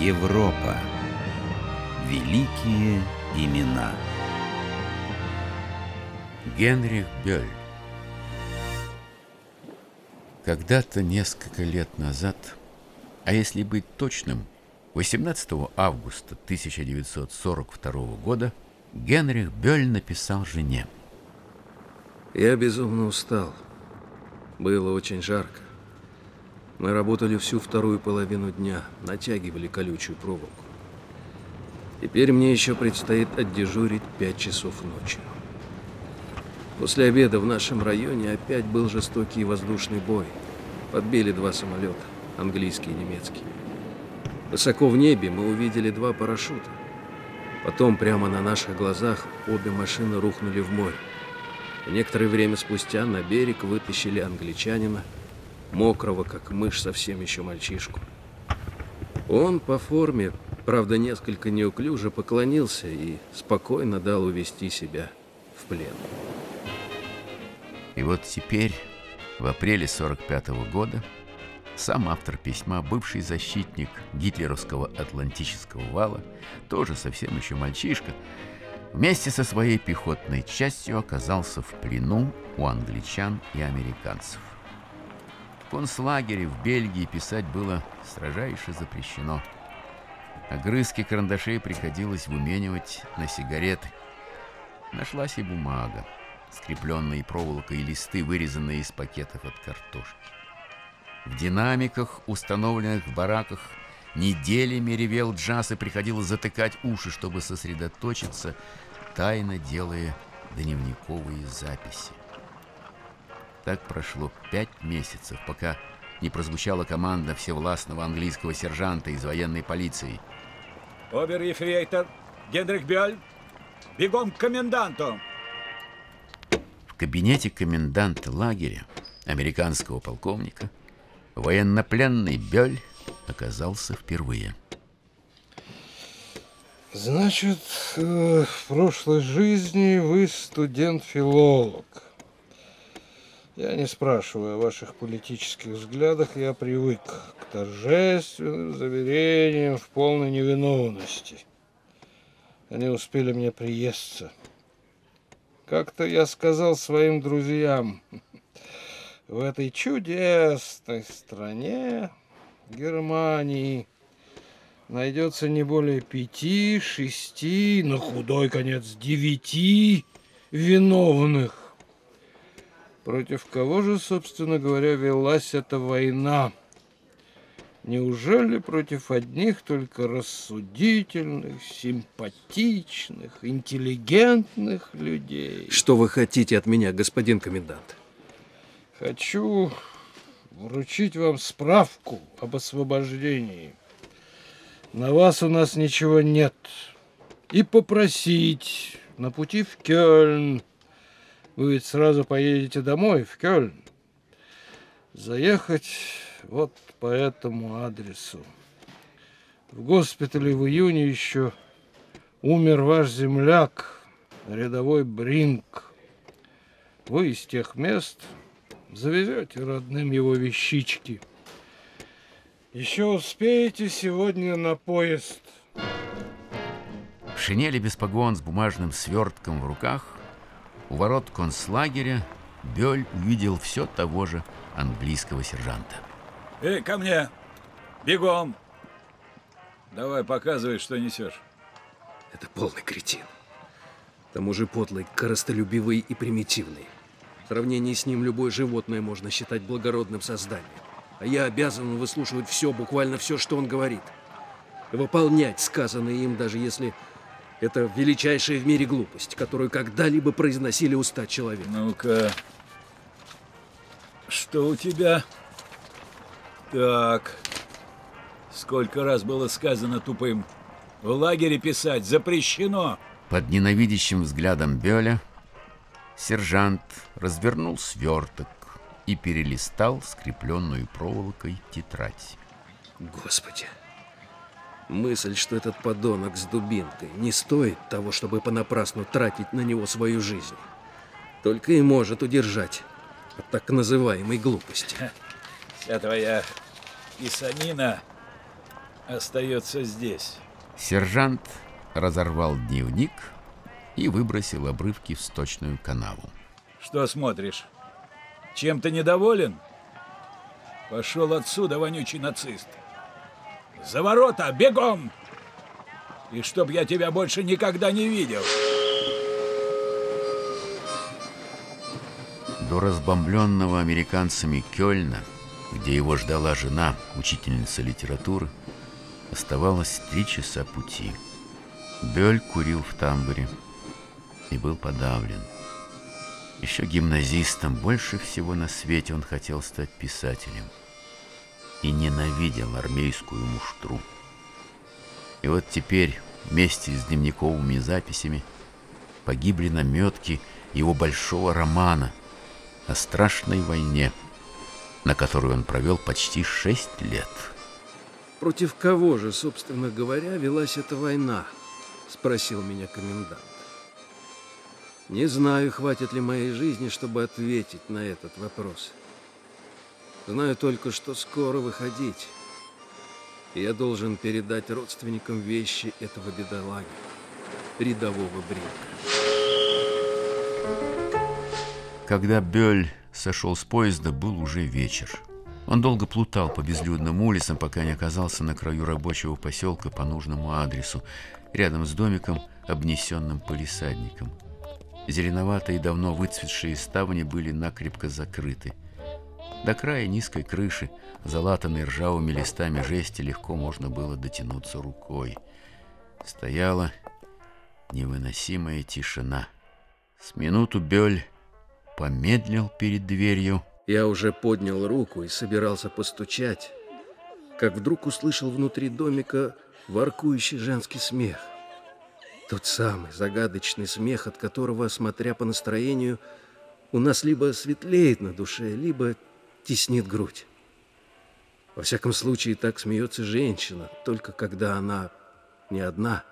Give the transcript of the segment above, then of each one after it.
Европа. Великие имена. Генрих Бёль. Когда-то несколько лет назад, а если быть точным, 18 августа 1942 года Генрих Бёль написал жене. Я безумно устал. Было очень жарко. Мы работали всю вторую половину дня, натягивали колючую проволоку. Теперь мне еще предстоит отдежурить пять часов ночи. После обеда в нашем районе опять был жестокий воздушный бой. Подбили два самолета, английский и немецкий. Высоко в небе мы увидели два парашюта. Потом прямо на наших глазах обе машины рухнули в море. Некоторое время спустя на берег вытащили англичанина, мокрого, как мышь, совсем еще мальчишку. Он по форме, правда, несколько неуклюже поклонился и спокойно дал увести себя в плен. И вот теперь, в апреле 45 -го года, сам автор письма, бывший защитник гитлеровского Атлантического вала, тоже совсем еще мальчишка, вместе со своей пехотной частью оказался в плену у англичан и американцев. В концлагере в Бельгии писать было строжайше запрещено. Огрызки карандашей приходилось выменивать на сигареты. Нашлась и бумага, скрепленные проволокой листы, вырезанные из пакетов от картошки. В динамиках, установленных в бараках, неделями ревел джаз и приходилось затыкать уши, чтобы сосредоточиться, тайно делая дневниковые записи. Так прошло пять месяцев, пока не прозвучала команда всевластного английского сержанта из военной полиции. Обер-ефрейтор Генрих Бёль, бегом к коменданту! В кабинете коменданта лагеря, американского полковника, военнопленный Бёль оказался впервые. Значит, э, в прошлой жизни вы студент-филолог. Я не спрашиваю о ваших политических взглядах, я привык к торжественным заверениям в полной невиновности. Они успели мне приесться. Как-то я сказал своим друзьям, в этой чудесной стране, Германии, найдется не более пяти, шести, на худой конец девяти виновных. Против кого же, собственно говоря, велась эта война? Неужели против одних только рассудительных, симпатичных, интеллигентных людей? Что вы хотите от меня, господин комендант? Хочу вручить вам справку об освобождении. На вас у нас ничего нет. И попросить на пути в Кёльн вы ведь сразу поедете домой, в Кёльн. Заехать вот по этому адресу. В госпитале в июне еще умер ваш земляк, рядовой Бринг. Вы из тех мест завезете родным его вещички. Еще успеете сегодня на поезд. В шинели без погон с бумажным свертком в руках у ворот концлагеря Бёль увидел все того же английского сержанта. Эй, ко мне! Бегом! Давай, показывай, что несешь. Это полный кретин. К тому же подлый, коростолюбивый и примитивный. В сравнении с ним любое животное можно считать благородным созданием. А я обязан выслушивать все, буквально все, что он говорит. Выполнять сказанное им, даже если это величайшая в мире глупость, которую когда-либо произносили уста человека. Ну-ка, что у тебя? Так, сколько раз было сказано тупым, в лагере писать запрещено. Под ненавидящим взглядом Бёля сержант развернул сверток и перелистал скрепленную проволокой тетрадь. Господи. Мысль, что этот подонок с дубинкой не стоит того, чтобы понапрасну тратить на него свою жизнь, только и может удержать от так называемой глупости. Вся твоя писанина остается здесь. Сержант разорвал дневник и выбросил обрывки в сточную канаву. Что смотришь? Чем ты недоволен? Пошел отсюда, вонючий нацист. За ворота, бегом! И чтоб я тебя больше никогда не видел. До разбомбленного американцами Кёльна, где его ждала жена, учительница литературы, оставалось три часа пути. Бёль курил в тамбуре и был подавлен. Еще гимназистом больше всего на свете он хотел стать писателем и ненавидел армейскую муштру. И вот теперь вместе с дневниковыми записями погибли наметки его большого романа о страшной войне, на которую он провел почти шесть лет. Против кого же, собственно говоря, велась эта война? Спросил меня комендант. Не знаю, хватит ли моей жизни, чтобы ответить на этот вопрос. Знаю только, что скоро выходить. Я должен передать родственникам вещи этого бедолаги, рядового Бринка. Когда Бёль сошел с поезда, был уже вечер. Он долго плутал по безлюдным улицам, пока не оказался на краю рабочего поселка по нужному адресу, рядом с домиком, обнесенным полисадником. Зеленоватые, давно выцветшие ставни были накрепко закрыты. До края низкой крыши, залатанной ржавыми листами жести, легко можно было дотянуться рукой. Стояла невыносимая тишина. С минуту Бёль помедлил перед дверью. Я уже поднял руку и собирался постучать, как вдруг услышал внутри домика воркующий женский смех. Тот самый загадочный смех, от которого, смотря по настроению, у нас либо светлеет на душе, либо теснит грудь. Во всяком случае, так смеется женщина, только когда она не одна.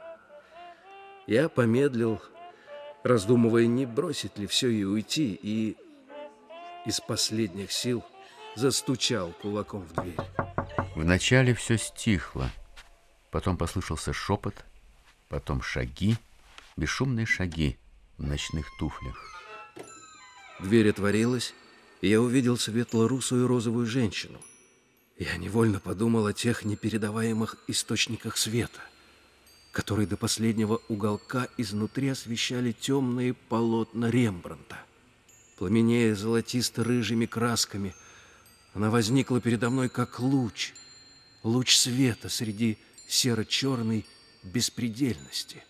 Я помедлил, раздумывая, не бросить ли все и уйти, и из последних сил застучал кулаком в дверь. Вначале все стихло, потом послышался шепот — потом шаги, бесшумные шаги в ночных туфлях. Дверь отворилась, я увидел светло-русую розовую женщину. Я невольно подумал о тех непередаваемых источниках света, которые до последнего уголка изнутри освещали темные полотна Рембранта. Пламенея золотисто-рыжими красками, она возникла передо мной как луч, луч света среди серо-черной беспредельности.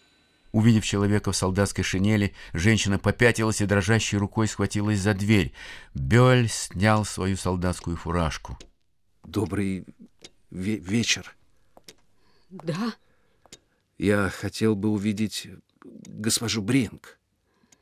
Увидев человека в солдатской шинели, женщина попятилась и дрожащей рукой схватилась за дверь. Бёль снял свою солдатскую фуражку. Добрый ве вечер. Да? Я хотел бы увидеть госпожу Бринг.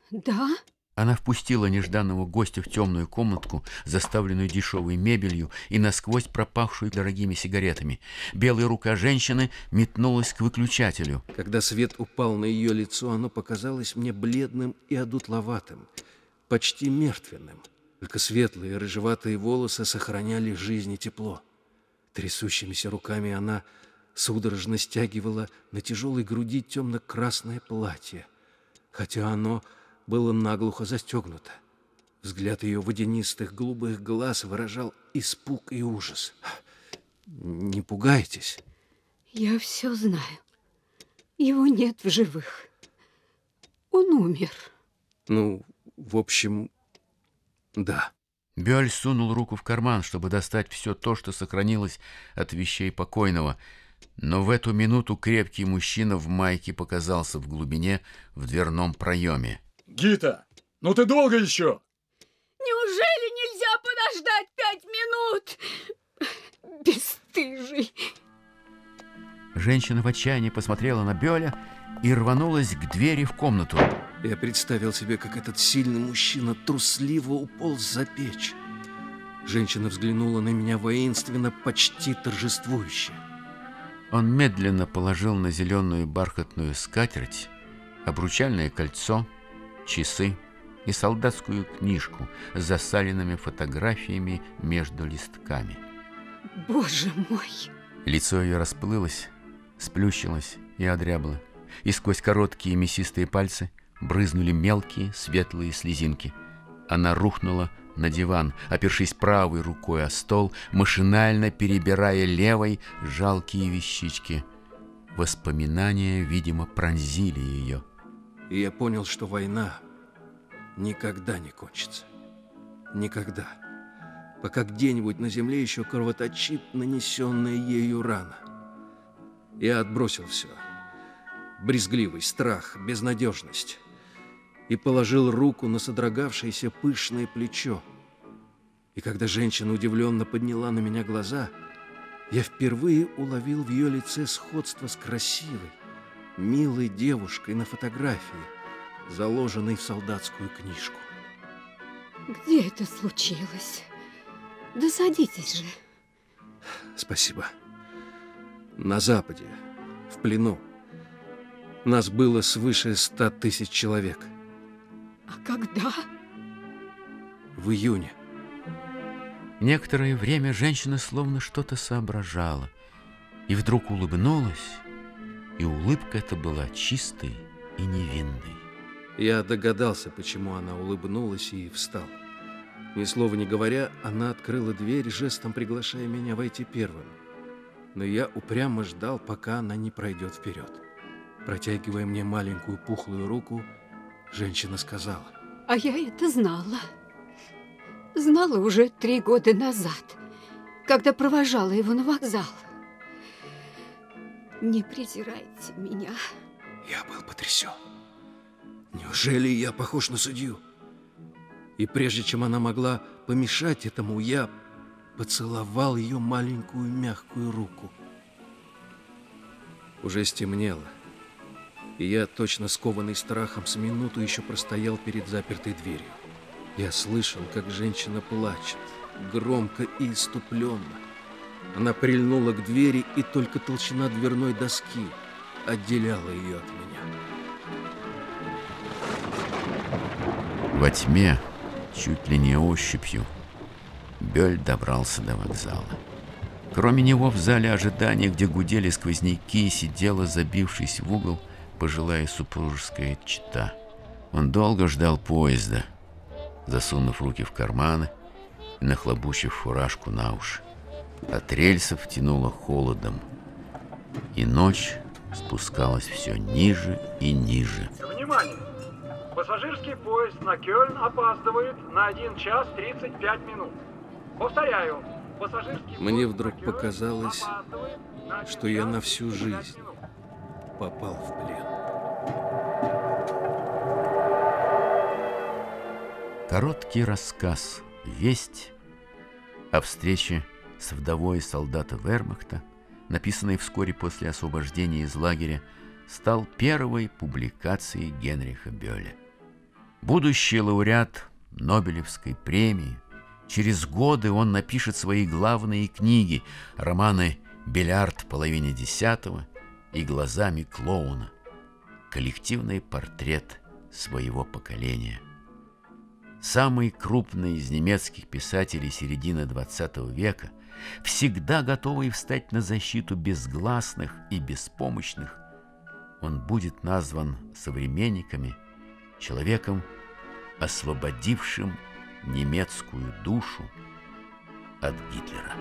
Да? Она впустила нежданного гостя в темную комнатку, заставленную дешевой мебелью и насквозь пропахшую дорогими сигаретами. Белая рука женщины метнулась к выключателю. Когда свет упал на ее лицо, оно показалось мне бледным и одутловатым, почти мертвенным. Только светлые рыжеватые волосы сохраняли жизнь и тепло. Трясущимися руками она судорожно стягивала на тяжелой груди темно-красное платье, хотя оно было наглухо застегнуто. Взгляд ее водянистых голубых глаз выражал испуг и ужас. «Не пугайтесь». «Я все знаю. Его нет в живых. Он умер». «Ну, в общем, да». Бёль сунул руку в карман, чтобы достать все то, что сохранилось от вещей покойного — но в эту минуту крепкий мужчина в майке показался в глубине в дверном проеме. Гита, ну ты долго еще? Неужели нельзя подождать пять минут? Бесстыжий. Женщина в отчаянии посмотрела на Бёля и рванулась к двери в комнату. Я представил себе, как этот сильный мужчина трусливо уполз за печь. Женщина взглянула на меня воинственно, почти торжествующе. Он медленно положил на зеленую бархатную скатерть обручальное кольцо, часы и солдатскую книжку с засаленными фотографиями между листками. Боже мой! Лицо ее расплылось, сплющилось и одрябло, и сквозь короткие мясистые пальцы брызнули мелкие светлые слезинки. Она рухнула на диван, опершись правой рукой о стол, машинально перебирая левой жалкие вещички. Воспоминания, видимо, пронзили ее. И я понял, что война никогда не кончится. Никогда. Пока где-нибудь на земле еще кровоточит нанесенная ею рана. Я отбросил все. Брезгливый, страх, безнадежность. И положил руку на содрогавшееся пышное плечо. И когда женщина удивленно подняла на меня глаза, я впервые уловил в ее лице сходство с красивой, милой девушкой на фотографии, заложенной в солдатскую книжку. Где это случилось? Да садитесь же. Спасибо. На Западе, в плену. Нас было свыше ста тысяч человек. А когда? В июне. Некоторое время женщина словно что-то соображала и вдруг улыбнулась, и улыбка эта была чистой и невинной. Я догадался, почему она улыбнулась и встал. Ни слова не говоря, она открыла дверь, жестом приглашая меня войти первым. Но я упрямо ждал, пока она не пройдет вперед. Протягивая мне маленькую пухлую руку, женщина сказала. А я это знала. Знала уже три года назад, когда провожала его на вокзал. Не презирайте меня. Я был потрясен. Неужели я похож на судью? И прежде чем она могла помешать этому, я поцеловал ее маленькую мягкую руку. Уже стемнело, и я, точно скованный страхом, с минуту еще простоял перед запертой дверью. Я слышал, как женщина плачет, громко и иступленно. Она прильнула к двери, и только толщина дверной доски отделяла ее от меня. Во тьме, чуть ли не ощупью, Бёль добрался до вокзала. Кроме него в зале ожидания, где гудели сквозняки, сидела, забившись в угол, пожилая супружеская чита. Он долго ждал поезда, засунув руки в карманы и нахлобучив фуражку на уши. От рельсов тянуло холодом, и ночь спускалась все ниже и ниже. Внимание! Пассажирский поезд на Кёльн опаздывает на 1 час 35 минут. Повторяю, пассажирский Мне поезд вдруг показалось, на 1 что я на всю 35 жизнь минут. попал в плен. Короткий рассказ, весть о встрече с вдовой солдата Вермахта, написанный вскоре после освобождения из лагеря, стал первой публикацией Генриха Бёля. Будущий лауреат Нобелевской премии, через годы он напишет свои главные книги, романы «Бильярд половине десятого» и «Глазами клоуна», коллективный портрет своего поколения. Самый крупный из немецких писателей середины XX века, всегда готовый встать на защиту безгласных и беспомощных, он будет назван современниками человеком, освободившим немецкую душу от Гитлера.